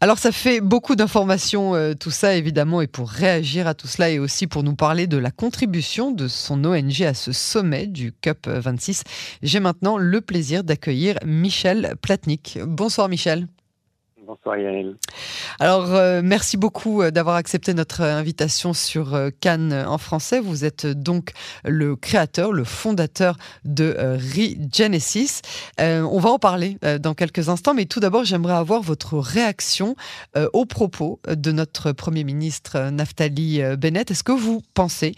Alors ça fait beaucoup d'informations euh, tout ça évidemment et pour réagir à tout cela et aussi pour nous parler de la contribution de son ONG à ce sommet du CUP 26, j'ai maintenant le plaisir d'accueillir Michel Platnik. Bonsoir Michel. Bonsoir Yael. Alors, euh, merci beaucoup euh, d'avoir accepté notre invitation sur euh, Cannes en français. Vous êtes donc le créateur, le fondateur de Regenesis. on va en parler dans quelques instants, mais tout d'abord, j'aimerais avoir votre réaction aux propos de notre Premier ministre Naftali Bennett. Est-ce que vous pensez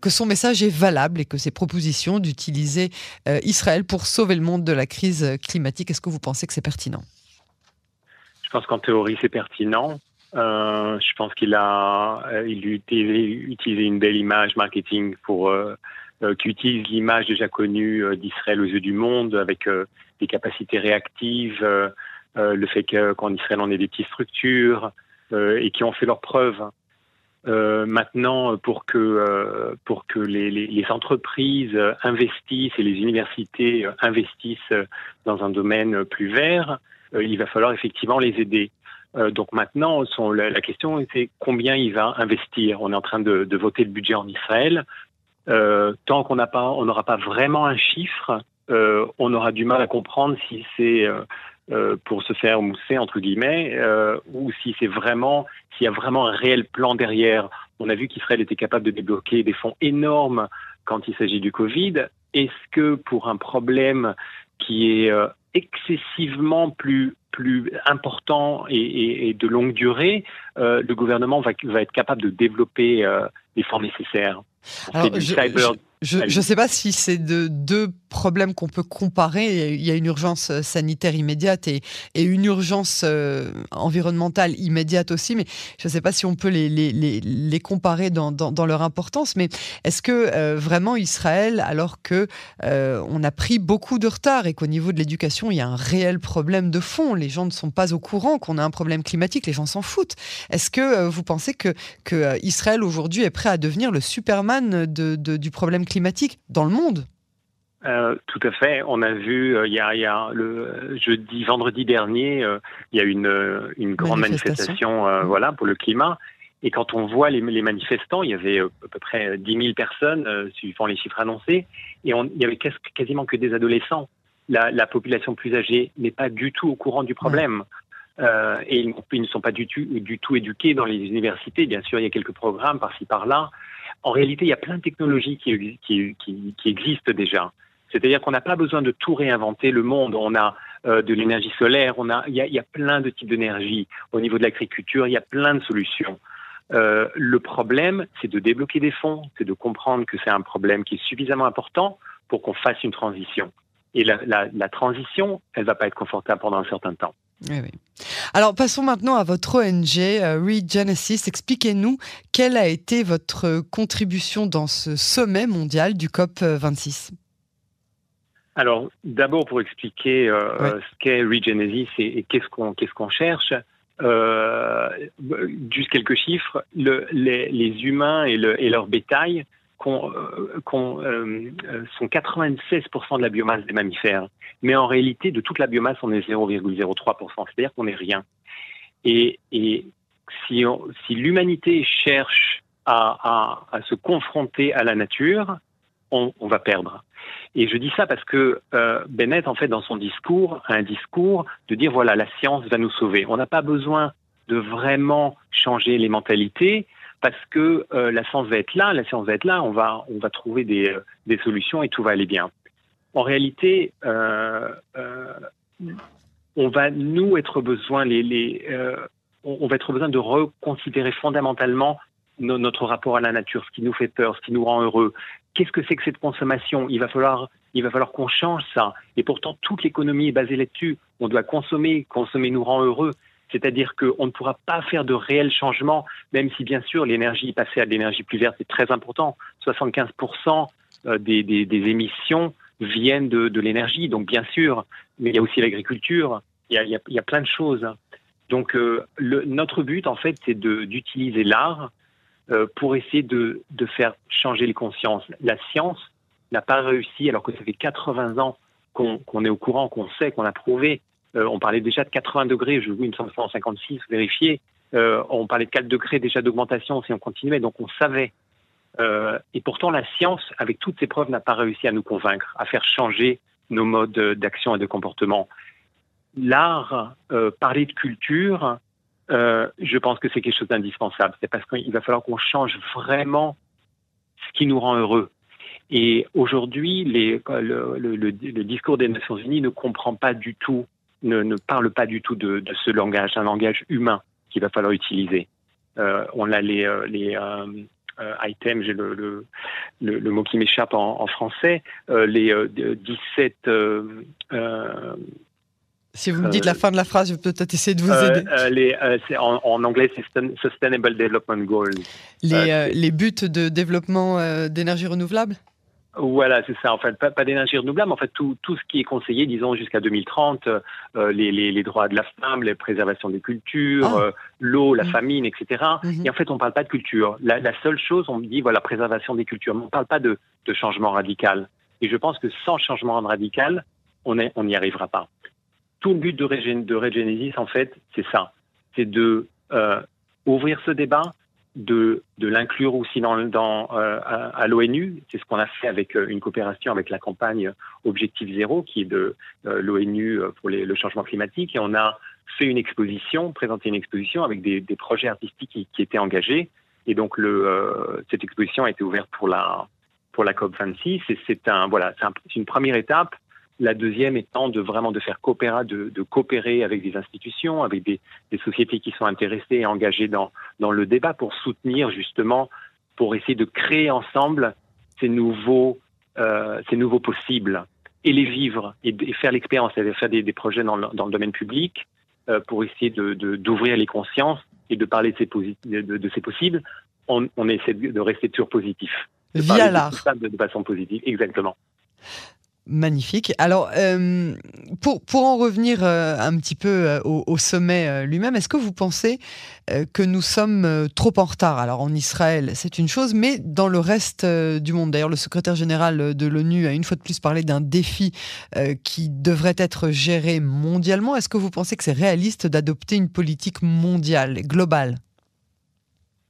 que son message est valable et que ses propositions d'utiliser Israël pour sauver le monde de la crise climatique, est-ce que vous pensez que c'est pertinent? Pense qu'en théorie, c'est pertinent. Euh, je pense qu'il a, euh, il utilisé, une belle image marketing pour euh, qui utilise l'image déjà connue d'Israël aux yeux du monde avec des capacités réactives, le fait qu'en Israël on ait des petites structures et qui ont fait leurs preuves. maintenant, pour que pour que les, entreprises investissent et les universités investissent dans un domaine plus vert, euh, il va falloir effectivement les aider. Euh, donc maintenant, la, question c'est combien il va investir. On est en train de, voter le budget en Israël. Euh, tant qu'on n'aura pas vraiment un chiffre, on aura du mal à comprendre si c'est pour se faire mousser entre guillemets ou si c'est vraiment s'il y a vraiment un réel plan derrière. On a vu qu'Israël était capable de débloquer des fonds énormes quand il s'agit du Covid. Est-ce que pour un problème qui est excessivement plus plus important et, de longue durée, euh, le gouvernement va, va, être capable de développer euh, les fonds nécessaires. Je ne sais pas si c'est de deux problèmes qu'on peut comparer. Il y a une urgence euh, sanitaire immédiate et, et une urgence euh, environnementale immédiate aussi, mais je ne sais pas si on peut les, les, les, comparer dans, dans, dans, leur importance. Mais est-ce que euh, vraiment Israël, alors que on a pris beaucoup de retard et qu'au niveau de l'éducation, il y a un réel problème de fond, les gens ne sont pas au courant qu'on a un problème climatique, les gens s'en foutent. Est-ce que vous pensez que, que Israël aujourd'hui est prêt à devenir le Superman de, de, du problème climatique dans le monde? Euh, tout à fait. On a vu euh, il, y a, le jeudi, vendredi dernier, euh, il y a une, une grande manifestation, mmh. voilà, pour le climat. Et quand on voit les, manifestants, il y avait à peu près 10 000 personnes, suivant les chiffres annoncés, et on, il y avait quasiment que des adolescents. La, population plus âgée n'est pas du tout au courant du problème. et ils, ils, ne sont pas du tout, du tout éduqués dans les universités. Bien sûr, il y a quelques programmes par-ci par-là, en réalité, il y a plein de technologies qui, qui, qui, existent déjà. C'est-à-dire qu'on n'a pas besoin de tout réinventer le monde. On a euh, de l'énergie solaire, on a, il y, a, il y a plein de types d'énergie. Au niveau de l'agriculture, il y a plein de solutions. Euh, le problème, c'est de débloquer des fonds, c'est de comprendre que c'est un problème qui est suffisamment important pour qu'on fasse une transition. Et la, la, la transition, elle va pas être confortable pendant un certain temps. Oui, oui. Alors passons maintenant à votre ONG, euh, Regenesis. Expliquez-nous quelle a été votre contribution dans ce sommet mondial du COP 26. Alors d'abord pour expliquer euh, ce qu'est Regenesis et, qu'est-ce qu'on cherche, euh, juste quelques chiffres. Le, les, les, humains et, le, et leur bétail euh, euh, sont 96% de la biomasse des mammifères. Mais en réalité, de toute la biomasse, on est 0,03%. C'est-à-dire qu'on n'est rien. Et, si, l'humanité cherche à, se confronter à la nature, on, va perdre. Et je dis ça parce que euh, Bennett, en fait, dans son discours, a un discours de dire voilà, la science va nous sauver. On n'a pas besoin de vraiment changer les mentalités parce que euh, la science va être là, la science va être là, on va, on va trouver des, euh, des solutions et tout va aller bien. En réalité, euh, on va nous être besoin, les, les on va être besoin de reconsidérer fondamentalement notre rapport à la nature, ce qui nous fait peur, ce qui nous rend heureux. Qu'est-ce que c'est que cette consommation? Il va falloir, il va falloir qu'on change ça. Et pourtant, toute l'économie est basée là-dessus. On doit consommer, consommer nous rend heureux. C'est-à-dire qu'on ne pourra pas faire de réels changements, même si bien sûr l'énergie, passer à l'énergie plus verte, c'est très important. 75% euh, des, émissions viennent de, l'énergie, donc bien sûr, mais il y a aussi l'agriculture, il, y, a, plein de choses. Donc euh, notre but, en fait, c'est d'utiliser l'art euh, pour essayer de faire changer les consciences. La science n'a pas réussi, alors que ça fait 80 ans qu'on est au courant, qu'on sait, qu'on a prouvé on parlait déjà de 80 degrés, je vous, une 156, vérifier. on parlait de 4 degrés déjà d'augmentation si on continuait, donc on savait. et pourtant, la science, avec toutes ces preuves, n'a pas réussi à nous convaincre, à faire changer nos modes d'action et de comportement. L'art, parler de culture, je pense que c'est quelque chose d'indispensable. C'est parce qu'il va falloir qu'on change vraiment ce qui nous rend heureux. Et aujourd'hui, le, discours des Nations Unies ne comprend pas du tout, ne, ne parle pas du tout de, de, ce langage, un langage humain qu'il va falloir utiliser. Euh, on a les, euh, les euh, items, j'ai le, le, le, mot qui m'échappe en, en, français, euh, les 17 si vous me dites la fin de la phrase, je peux peut-être essayer de vous aider. les, en, en, anglais, c'est Sustainable Development Goals. Les, les buts de développement d'énergie renouvelable? Voilà, c'est ça. En fait, pas, pas d'énergie renouvelable, mais en fait tout, tout ce qui est conseillé, disons jusqu'à 2030, euh, les, les, les, droits de la femme, la préservation des cultures, ah. euh, l'eau, la mmh. famine, etc. Mmh. Et en fait, on ne parle pas de culture. La, la, seule chose, on me dit voilà, préservation des cultures, mais on ne parle pas de, de, changement radical. Et je pense que sans changement radical, on n'y on arrivera pas. Tout le but de, Régén de Regenesis, en fait, c'est ça. C'est de euh, ouvrir ce débat, de, de l'inclure aussi dans, dans euh, à, l'ONU. C'est ce qu'on a fait avec euh, une coopération avec la campagne Objectif Zéro, qui est de euh, l'ONU pour les, le changement climatique. Et on a fait une exposition, présenté une exposition avec des, des projets artistiques qui, étaient engagés. Et donc le, cette exposition a été ouverte pour la pour la COP 26. Et c'est un voilà, c'est un, une première étape la deuxième étant de vraiment de faire coopérer, de, de coopérer avec des institutions, avec des, des, sociétés qui sont intéressées et engagées dans, dans le débat pour soutenir justement, pour essayer de créer ensemble ces nouveaux, euh, ces nouveaux possibles et les vivre et, faire l'expérience, et faire des, des projets dans le, dans le, domaine public euh, pour essayer de, d'ouvrir les consciences et de parler de ces, de, de ces possibles. On, on, essaie de rester toujours positif. Via l'art. De, de façon positive, exactement. Magnifique. Alors, euh, pour, en revenir euh, un petit peu euh, au, sommet lui-même, est-ce que vous pensez que nous sommes trop en retard? Alors, en Israël, c'est une chose, mais dans le reste du monde. D'ailleurs, le secrétaire général de l'ONU a une fois de plus parlé d'un défi qui devrait être géré mondialement. Est-ce que vous pensez que c'est réaliste d'adopter une politique mondiale, globale?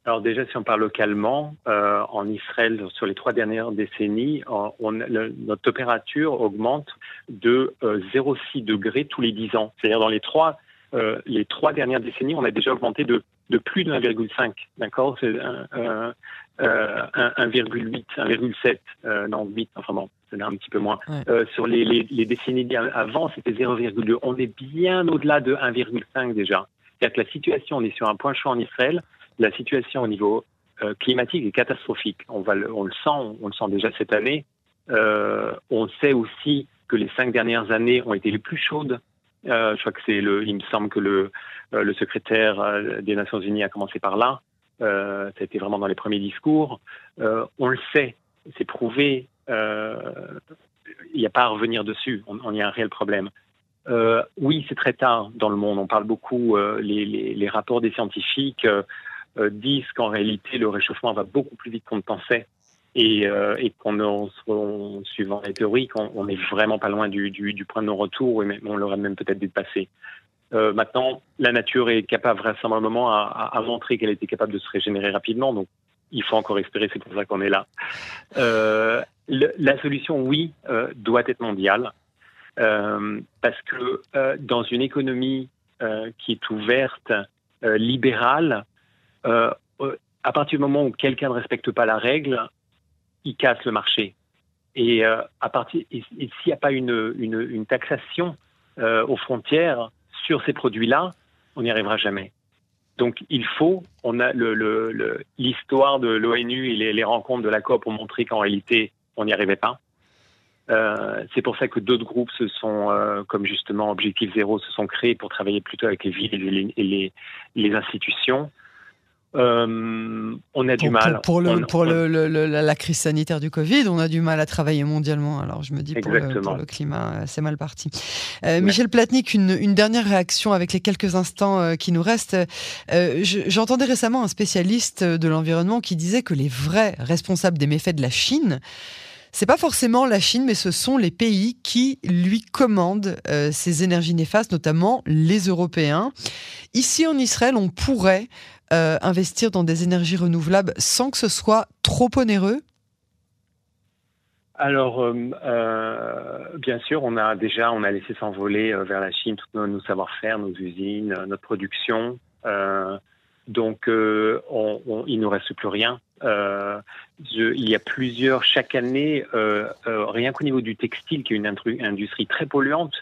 Alors déjà, si on parle localement, euh, en Israël, sur les trois dernières décennies, on, notre température augmente de 0,6 euh, degrés tous les 10 ans. C'est-à-dire dans les trois, euh, les trois dernières décennies, on a déjà augmenté de, de plus de 1,5. D'accord? C'est 1,8, 1,7, non 8, enfin bon, c'est un petit peu moins. Euh, sur les, les, les, décennies avant, c'était 0,2. On est bien au-delà de 1,5 déjà. C'est-à-dire que la situation, on est sur un point chaud en Israël la situation au niveau euh, climatique est catastrophique. On, va le, on le sent, on le sent déjà cette année. Euh, on sait aussi que les cinq dernières années ont été les plus chaudes. Euh, je crois que c'est le, il me semble que le, euh, secrétaire euh, des Nations Unies a commencé par là. Euh, ça a été vraiment dans les premiers discours. on le sait, c'est prouvé. Il n'y a pas à revenir dessus. On, y a un réel problème. oui, c'est très tard dans le monde. On parle beaucoup, les, les, rapports des scientifiques euh, disent qu'en réalité, le réchauffement va beaucoup plus vite qu'on ne pensait et, euh, et qu'on suivant les théories, qu'on n'est vraiment pas loin du, du, du point de non-retour, et on l'aurait même peut-être dépassé. Euh, maintenant, la nature est capable vraisemblablement à, à, à montrer qu'elle était capable de se régénérer rapidement, donc il faut encore espérer, c'est pour ça qu'on est là. Euh, la solution, oui, euh, doit être mondiale, euh, parce que euh, dans une économie qui est ouverte, libérale, euh, à partir du moment où quelqu'un ne respecte pas la règle, il casse le marché. Et euh, à partir, s'il n'y a pas une, une, une taxation euh, aux frontières sur ces produits-là, on n'y arrivera jamais. Donc il faut, on a l'histoire le, le, de l'ONU et les, les, rencontres de la COP ont montré qu'en réalité, on n'y arrivait pas. Euh, c'est pour ça que d'autres groupes se sont, euh, comme justement Objectif Zéro, se sont créés pour travailler plutôt avec les villes et les, et les, les institutions euh, on a du mal. Pour, le, pour le, la crise sanitaire du Covid, on a du mal à travailler mondialement. Alors je me dis pour le, climat, euh, c'est mal parti. Euh, Michel Platnik, une, une, dernière réaction avec les quelques instants qui nous restent. Euh, J'entendais récemment un spécialiste de l'environnement qui disait que les vrais responsables des méfaits de la Chine, c'est pas forcément la Chine, mais ce sont les pays qui lui commandent ces énergies néfastes, notamment les Européens. Ici en Israël, on pourrait investir dans des énergies renouvelables sans que ce soit trop onéreux? Alors, euh, euh, bien sûr, on a déjà, on a laissé s'envoler euh, vers la Chine tous nos, savoir-faire, nos usines, notre production. Donc, on, il ne reste plus rien. il y a plusieurs, chaque année, rien qu'au niveau du textile, qui est une industrie très polluante,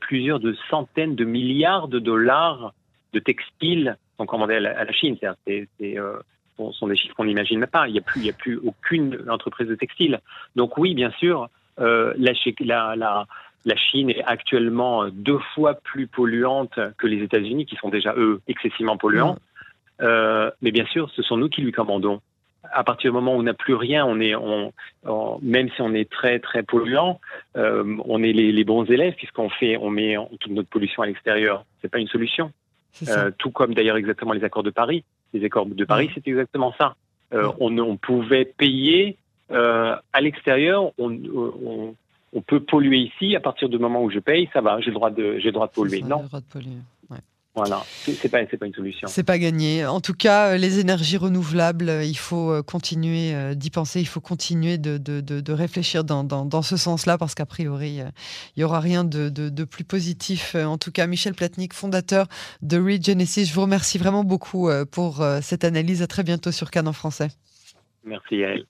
plusieurs de centaines de milliards de dollars de textiles sont commandés à la, Chine. C'est sont, des chiffres qu'on n'imagine même pas. Il n'y a, plus, aucune entreprise de textile. Donc oui, bien sûr, euh, la, Chine est actuellement deux fois plus polluante que les États-Unis, qui sont déjà, eux, excessivement polluants. Euh, mais bien sûr, ce sont nous qui lui commandons. À partir du moment où on n'a plus rien, on est, on, même si on est très très polluant, euh, on est les, les, bons élèves puisqu'on fait, on met toute notre pollution à l'extérieur. C'est pas une solution. Euh, tout comme d'ailleurs exactement les accords de Paris. Les accords de Paris, c'est exactement ça. Euh, on, on, pouvait payer euh, à l'extérieur, on, on, on, peut polluer ici. À partir du moment où je paye, ça va, j'ai le droit de, j'ai le droit de polluer. non. Le droit de polluer. Voilà, c'est pas, pas une solution. C'est pas gagné. En tout cas, euh, les énergies renouvelables, euh, il faut euh, continuer d'y penser, il faut continuer de, de, de, réfléchir dans, dans, dans ce sens-là, parce qu'a priori, il n'y aura rien de, plus positif. En tout cas, Michel Platnik, fondateur de Regenesis, je vous remercie vraiment beaucoup pour cette analyse. À très bientôt sur Cannes en français. Merci, Yael.